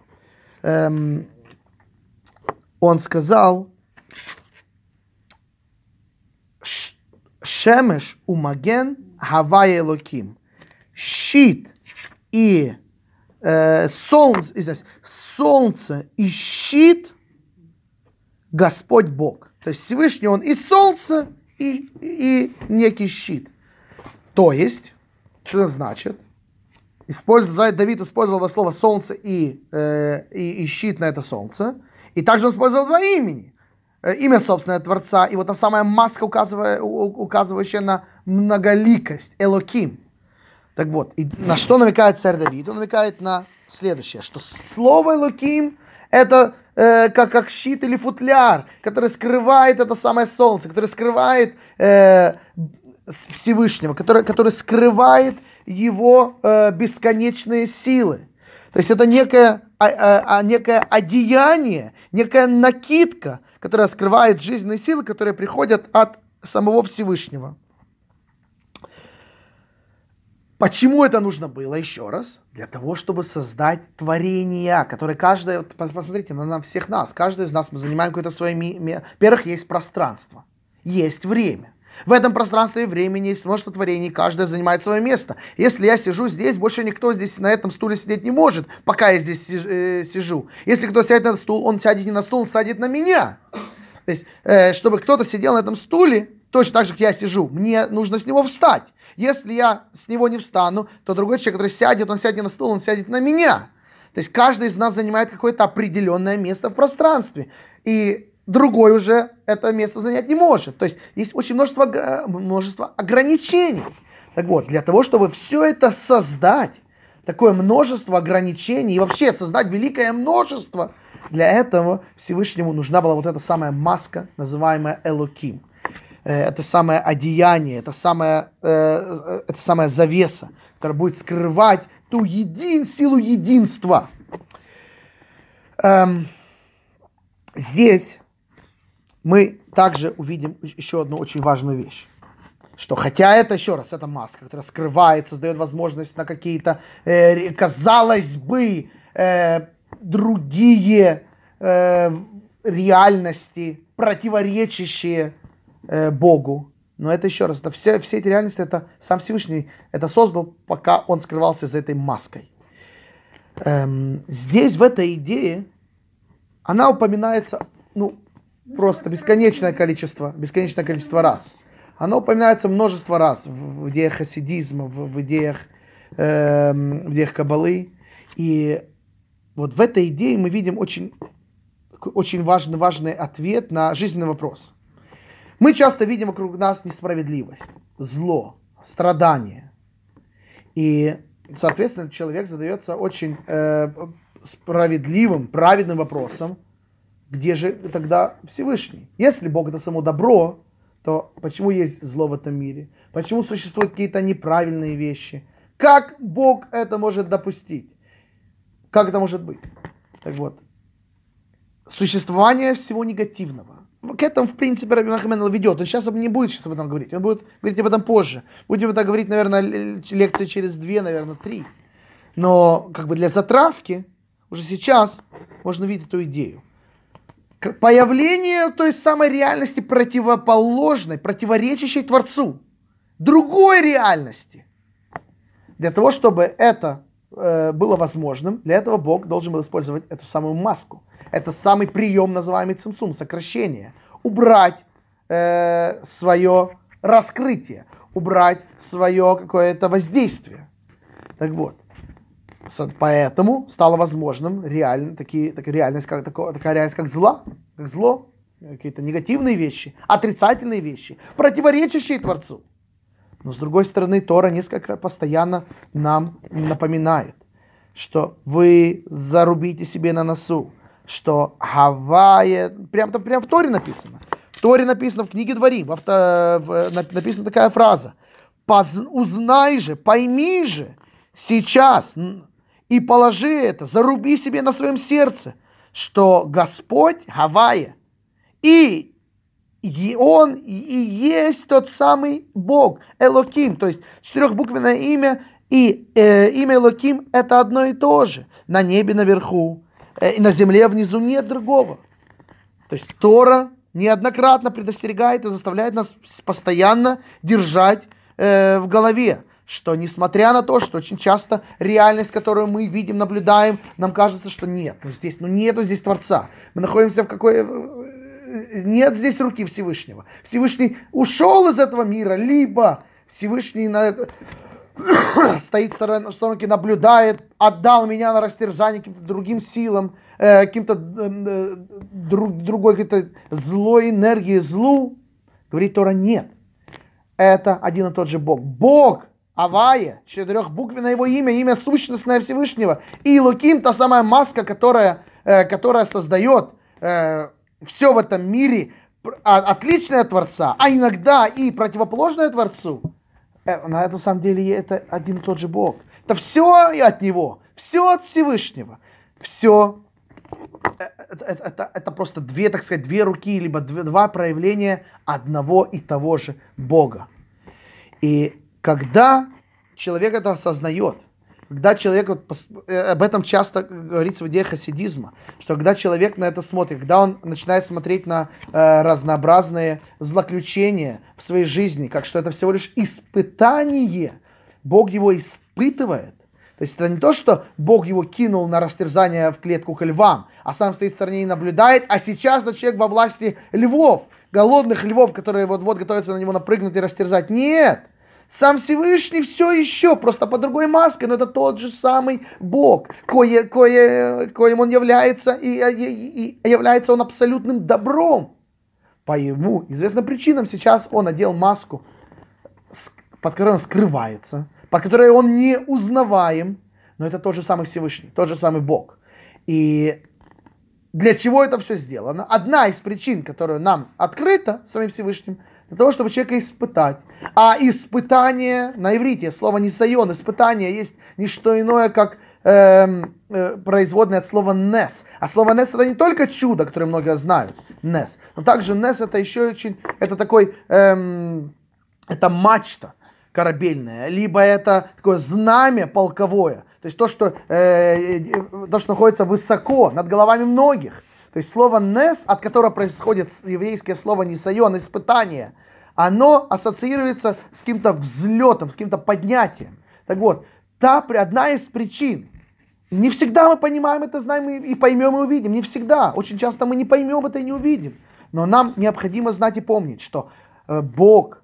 Эм, он сказал, Шемеш умаген хавай элоким. Щит и э, солнце, здесь, солнце и щит Господь Бог. То есть Всевышний он и солнце, и, и некий щит. То есть, что это значит? использовал, Давид использовал это слово солнце и, э, и, и щит на это солнце. И также он использовал два имени. Э, имя собственное Творца, и вот та самая маска, указывая, указывающая на многоликость, Элоким. Так вот, и на что намекает царь Давид? Он намекает на следующее, что слово Элоким это э, как, как щит или футляр, который скрывает это самое солнце, который скрывает э, Всевышнего, который, который скрывает его э, бесконечные силы. То есть это некое, а, а, а, некое одеяние, некая накидка, которая скрывает жизненные силы, которые приходят от самого Всевышнего. Почему это нужно было еще раз? Для того, чтобы создать творение, которое каждое, посмотрите на, на всех нас, каждый из нас, мы занимаем какое-то свое... Во-первых, есть пространство, есть время. В этом пространстве и времени есть множество творений, каждое занимает свое место. Если я сижу здесь, больше никто здесь на этом стуле сидеть не может, пока я здесь э, сижу. Если кто сядет на стул, он сядет не на стул, он сядет на меня. То есть, э, чтобы кто-то сидел на этом стуле, точно так же, как я сижу, мне нужно с него встать. Если я с него не встану, то другой человек, который сядет, он сядет не на стул, он сядет на меня. То есть каждый из нас занимает какое-то определенное место в пространстве. И другой уже это место занять не может. То есть есть очень множество, множество ограничений. Так вот, для того, чтобы все это создать, такое множество ограничений и вообще создать великое множество, для этого Всевышнему нужна была вот эта самая маска, называемая Элоким. Э, это самое одеяние, это самая, э, э, это самая завеса, которая будет скрывать ту един, силу единства. Эм, здесь мы также увидим еще одну очень важную вещь. Что хотя это, еще раз, это маска, которая скрывается, дает возможность на какие-то, э, казалось бы, э, другие э, реальности, противоречащие э, Богу. Но это еще раз, это все, все эти реальности, это сам Всевышний это создал, пока он скрывался за этой маской. Эм, здесь, в этой идее, она упоминается, ну, просто бесконечное количество, бесконечное количество раз. Оно упоминается множество раз в, в идеях хасидизма, в, в идеях, э, в идеях кабалы. И вот в этой идее мы видим очень, очень важный, важный ответ на жизненный вопрос. Мы часто видим вокруг нас несправедливость, зло, страдания. И, соответственно, человек задается очень э, справедливым, праведным вопросом, где же тогда Всевышний? Если Бог это само добро, то почему есть зло в этом мире? Почему существуют какие-то неправильные вещи? Как Бог это может допустить? Как это может быть? Так вот, существование всего негативного. К этому, в принципе, Раби Махамен ведет. Он сейчас не будет сейчас об этом говорить. Он будет говорить об этом позже. Будем это говорить, наверное, лекции через две, наверное, три. Но как бы для затравки уже сейчас можно видеть эту идею появление той самой реальности противоположной, противоречащей Творцу, другой реальности. Для того, чтобы это э, было возможным, для этого Бог должен был использовать эту самую маску. Это самый прием, называемый цимсум, сокращение. Убрать э, свое раскрытие, убрать свое какое-то воздействие. Так вот, Поэтому стало возможным реально, такие, такая, реальность, как, такая реальность, как зла, как зло, какие-то негативные вещи, отрицательные вещи, противоречащие Творцу. Но с другой стороны, Тора несколько постоянно нам напоминает, что вы зарубите себе на носу, что Гавайя, прям там прям в Торе написано, в Торе написано, в книге Дворим, в авто, в, написана такая фраза, узнай же, пойми же, сейчас и положи это, заруби себе на своем сердце, что Господь Гавайя, и, и Он и, есть тот самый Бог, Элоким, то есть четырехбуквенное имя и э, имя Элоким это одно и то же. На небе наверху и на земле внизу нет другого. То есть Тора неоднократно предостерегает и заставляет нас постоянно держать э, в голове что несмотря на то, что очень часто реальность, которую мы видим, наблюдаем, нам кажется, что нет, ну здесь, ну нету здесь Творца. Мы находимся в какой... Э, нет здесь руки Всевышнего. Всевышний ушел из этого мира, либо Всевышний на... стоит в сторонке, наблюдает, отдал меня на растерзание каким-то другим силам, э, каким-то э, друг, другой какой-то злой энергии, злу. Говорит Тора, нет. Это один и тот же Бог. Бог, Авая, четырехбуквенное его имя, имя сущностное Всевышнего. И Луким, та самая маска, которая, э, которая создает э, все в этом мире, а, отличное от Творца, а иногда и противоположное Творцу. Э, на это, самом деле это один и тот же Бог. Это все от Него, все от Всевышнего, все э, это, это, это просто две, так сказать, две руки, либо две, два проявления одного и того же Бога. И когда человек это осознает, когда человек, вот, э, об этом часто говорится в идее хасидизма, что когда человек на это смотрит, когда он начинает смотреть на э, разнообразные злоключения в своей жизни, как что это всего лишь испытание, Бог его испытывает. То есть это не то, что Бог его кинул на растерзание в клетку к львам, а сам стоит в стороне и наблюдает, а сейчас человек во власти львов, голодных львов, которые вот-вот готовятся на него напрыгнуть и растерзать. Нет! Сам Всевышний все еще, просто по другой маске, но это тот же самый Бог, кое, кое, коим он является, и, и, и является он абсолютным добром. По ему известным причинам сейчас он надел маску, под которой он скрывается, под которой он не узнаваем, но это тот же самый Всевышний, тот же самый Бог. И для чего это все сделано? Одна из причин, которая нам открыта самим Всевышним – для того, чтобы человека испытать. А испытание на иврите, слово нисайон, испытание есть не что иное, как эм, э, производное от слова нес. А слово нес это не только чудо, которое многие знают, нес, но также нес это еще очень, это такой, эм, это мачта корабельная, либо это такое знамя полковое, то есть то, что, э, э то, что находится высоко над головами многих. То есть слово «нес», от которого происходит еврейское слово «нисайон», испытание, оно ассоциируется с каким-то взлетом, с каким-то поднятием. Так вот, та одна из причин, не всегда мы понимаем это, знаем и поймем и увидим, не всегда. Очень часто мы не поймем это и не увидим. Но нам необходимо знать и помнить, что э, Бог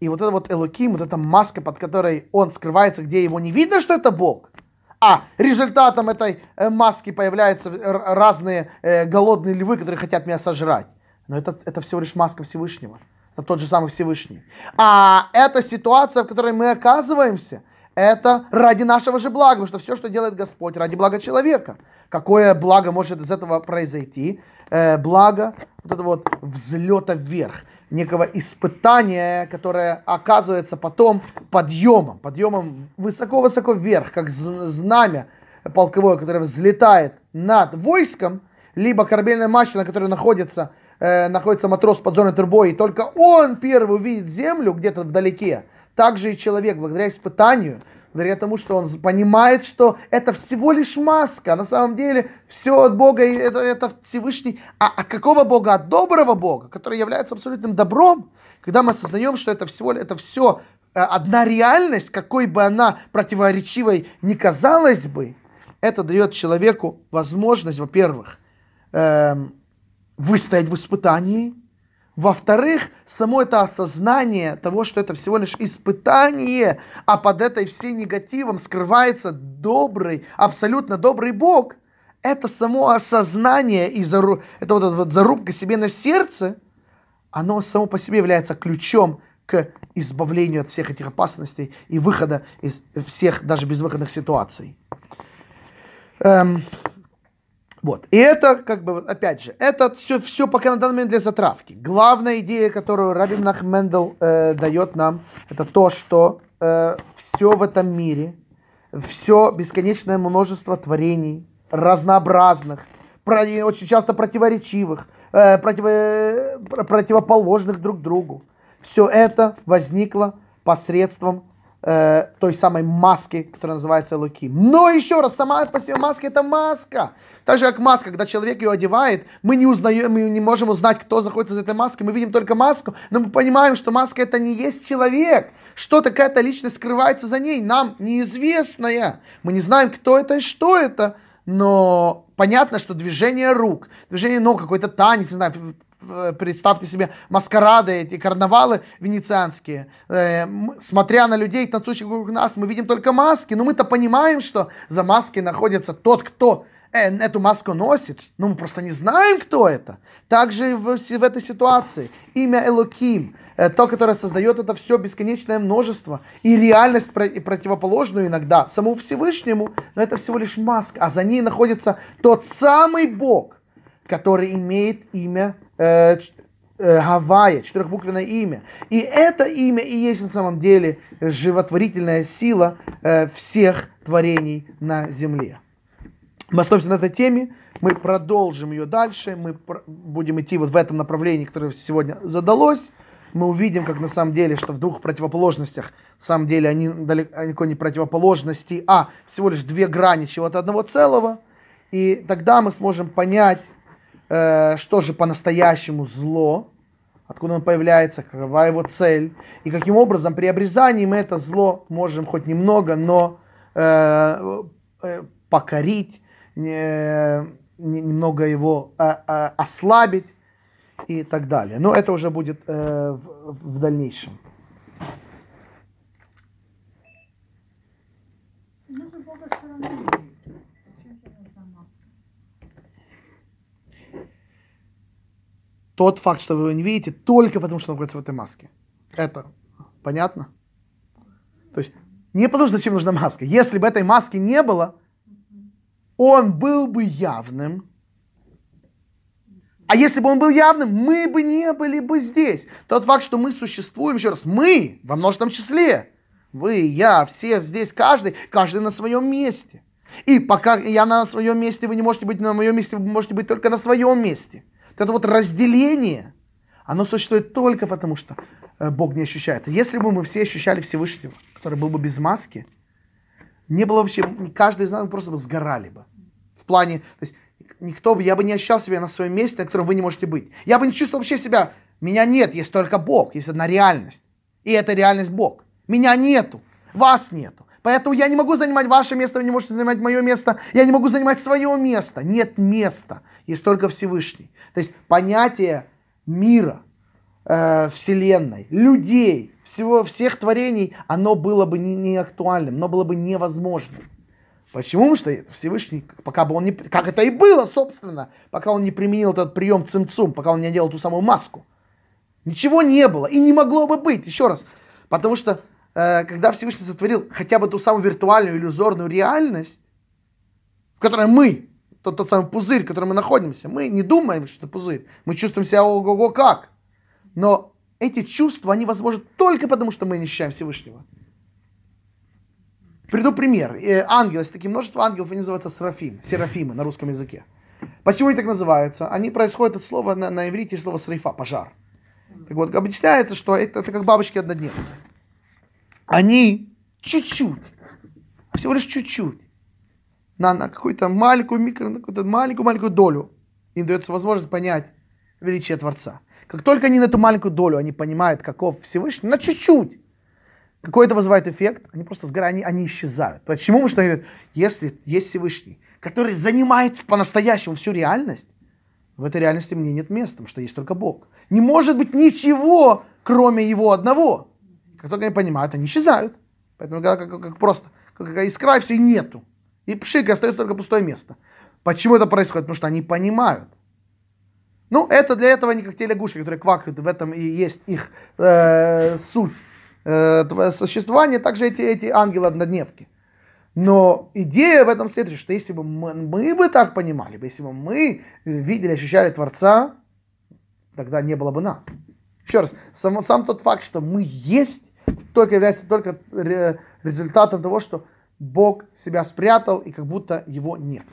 и вот это вот Элоким, вот эта маска, под которой он скрывается, где его не видно, что это Бог – а результатом этой э, маски появляются разные э, голодные львы, которые хотят меня сожрать. Но это, это всего лишь маска Всевышнего. Это тот же самый Всевышний. А эта ситуация, в которой мы оказываемся, это ради нашего же блага, потому что все, что делает Господь, ради блага человека. Какое благо может из этого произойти? Э, благо вот это вот взлета вверх некого испытания, которое оказывается потом подъемом, подъемом высоко-высоко вверх, как знамя полковое, которое взлетает над войском, либо корабельная мачта, на которой находится, э, находится матрос под зоной трубой, и только он первый увидит землю где-то вдалеке, также и человек, благодаря испытанию, благодаря тому, что он понимает, что это всего лишь маска. На самом деле все от Бога, и это, это Всевышний. А от какого Бога? От доброго Бога, который является абсолютным добром. Когда мы осознаем, что это, всего, это все э, одна реальность, какой бы она противоречивой ни казалась бы, это дает человеку возможность, во-первых, эм, выстоять в испытании, во-вторых, само это осознание того, что это всего лишь испытание, а под этой всей негативом скрывается добрый, абсолютно добрый Бог, это само осознание и зару... это вот вот зарубка себе на сердце, оно само по себе является ключом к избавлению от всех этих опасностей и выхода из всех даже безвыходных ситуаций. Эм, вот. И это, как бы, опять же, это все, все пока на данный момент для затравки. Главная идея, которую Рабин Нахмендел э, дает нам, это то, что э, все в этом мире, все бесконечное множество творений, разнообразных, очень часто противоречивых, э, против, э, противоположных друг другу. Все это возникло посредством э, той самой маски, которая называется Луки. Но еще раз, сама по себе маска это маска. Так же, как маска, когда человек ее одевает, мы не узнаем, мы не можем узнать, кто заходит за этой маской, мы видим только маску, но мы понимаем, что маска это не есть человек. Что такая-то личность скрывается за ней, нам неизвестная. Мы не знаем, кто это и что это, но понятно, что движение рук, движение ног, какой-то танец, не знаю, представьте себе маскарады, эти карнавалы венецианские. Э, смотря на людей, танцующих вокруг нас, мы видим только маски, но мы-то понимаем, что за маской находится тот, кто э, эту маску носит, но мы просто не знаем, кто это. Также в, в этой ситуации имя Элоким, Э, то, которое создает это все бесконечное множество, и реальность противоположную иногда самому Всевышнему, но это всего лишь маска, а за ней находится тот самый Бог, который имеет имя э, э, Гавайя, четырехбуквенное имя. И это имя и есть на самом деле животворительная сила э, всех творений на земле. Мы остановимся на этой теме, мы продолжим ее дальше, мы будем идти вот в этом направлении, которое сегодня задалось мы увидим, как на самом деле, что в двух противоположностях, на самом деле, они далеко не противоположности, а всего лишь две грани чего-то одного целого. И тогда мы сможем понять, э, что же по-настоящему зло, откуда он появляется, какова его цель, и каким образом при обрезании мы это зло можем хоть немного, но э, э, покорить, э, немного его э, э, ослабить, и так далее. Но это уже будет э, в, в дальнейшем. Тот факт, что вы его не видите, только потому, что он находится в этой маске. Это понятно? То есть не потому, что зачем нужна маска. Если бы этой маски не было, он был бы явным, а если бы он был явным, мы бы не были бы здесь. Тот факт, что мы существуем, еще раз, мы во множественном числе. Вы, я, все здесь, каждый, каждый на своем месте. И пока я на своем месте, вы не можете быть на моем месте, вы можете быть только на своем месте. Это вот разделение, оно существует только потому, что э, Бог не ощущает. Если бы мы все ощущали Всевышнего, который был бы без маски, не было вообще, каждый из нас просто бы сгорали бы. В плане, то есть никто бы, я бы не ощущал себя на своем месте, на котором вы не можете быть. Я бы не чувствовал вообще себя. Меня нет, есть только Бог, есть одна реальность. И эта реальность Бог. Меня нету, вас нету. Поэтому я не могу занимать ваше место, вы не можете занимать мое место. Я не могу занимать свое место. Нет места, есть только Всевышний. То есть понятие мира, э, Вселенной, людей, всего, всех творений, оно было бы не, не актуальным, оно было бы невозможным. Почему? Потому что Всевышний, пока бы он не... Как это и было, собственно, пока он не применил этот прием цимцум, пока он не делал ту самую маску. Ничего не было и не могло бы быть. Еще раз. Потому что, э, когда Всевышний сотворил хотя бы ту самую виртуальную, иллюзорную реальность, в которой мы, тот, тот самый пузырь, в котором мы находимся, мы не думаем, что это пузырь. Мы чувствуем себя ого-го как. Но эти чувства, они возможны только потому, что мы не ощущаем Всевышнего. Приду пример. Э, ангелы, есть такие множество ангелов, они называются серафим, серафимы на русском языке. Почему они так называются? Они происходят от слова на, на иврите слово срейфа, пожар. Так вот, объясняется, что это, это как бабочки однодневки. Они чуть-чуть, всего лишь чуть-чуть, на, на какую-то маленькую микро, на какую-то маленькую-маленькую долю им дается возможность понять величие Творца. Как только они на эту маленькую долю, они понимают, каков Всевышний, на чуть-чуть, какой это вызывает эффект? Они просто сгорают, они, они исчезают. Почему? мы что говорят, если есть Всевышний, который занимает по-настоящему всю реальность, в этой реальности мне нет места, потому что есть только Бог. Не может быть ничего, кроме Его одного. Как только они понимают, они исчезают. Поэтому как, как, как просто, как искра, и все, и нету. И пшик, остается только пустое место. Почему это происходит? Потому что они понимают. Ну, это для этого они как те лягушки, которые квакают, в этом и есть их э, суть э, существования, также эти, эти ангелы-однодневки. Но идея в этом следует, что если бы мы, мы бы так понимали, если бы мы видели, ощущали Творца, тогда не было бы нас. Еще раз, сам, сам тот факт, что мы есть, только является только результатом того, что Бог себя спрятал и как будто его нет.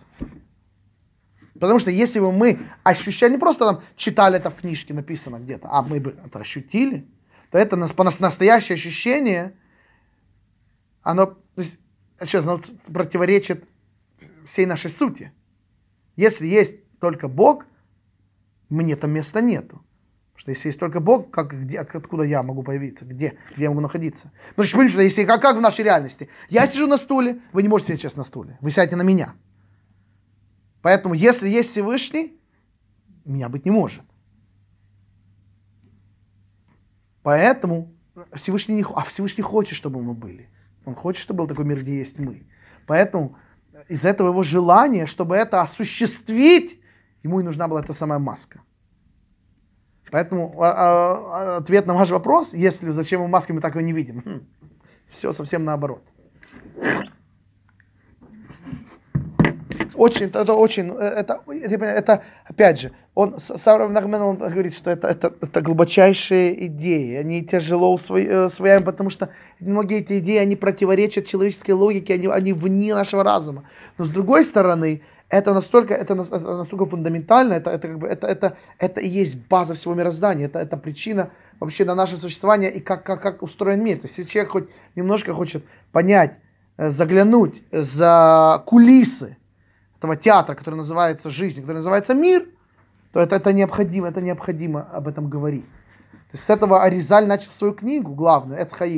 Потому что если бы мы ощущали, не просто там читали это в книжке написано где-то, а мы бы это ощутили, то это настоящее ощущение, оно, то есть, сейчас, оно противоречит всей нашей сути. Если есть только Бог, мне там места нету. Что если есть только Бог, как, где, откуда я могу появиться? Где? Где я могу находиться? Потому что, понимаете, что если, как, как в нашей реальности? Я сижу на стуле, вы не можете сидеть сейчас на стуле. Вы сядете на меня. Поэтому, если есть Всевышний, меня быть не может. Поэтому Всевышний не, а Всевышний хочет, чтобы мы были. Он хочет, чтобы был такой мир, где есть мы. Поэтому из этого его желания, чтобы это осуществить, ему и нужна была эта самая маска. Поэтому а, а, ответ на ваш вопрос, если зачем мы маски мы так его не видим, хм, все совсем наоборот. Очень, это очень, это, это, это опять же, он, Саврам Нахмен, он говорит, что это, это, это глубочайшие идеи, они тяжело усвояемы, потому что многие эти идеи, они противоречат человеческой логике, они, они вне нашего разума. Но с другой стороны, это настолько, это, настолько фундаментально, это, это, как бы, это, это, это и есть база всего мироздания, это, это причина вообще на наше существование и как, как, как устроен мир. То есть, если человек хоть немножко хочет понять, э, заглянуть за кулисы этого театра, который называется жизнь, который называется мир, то это, это необходимо, это необходимо об этом говорить. То есть с этого Аризаль начал свою книгу, главную, Эцхаим,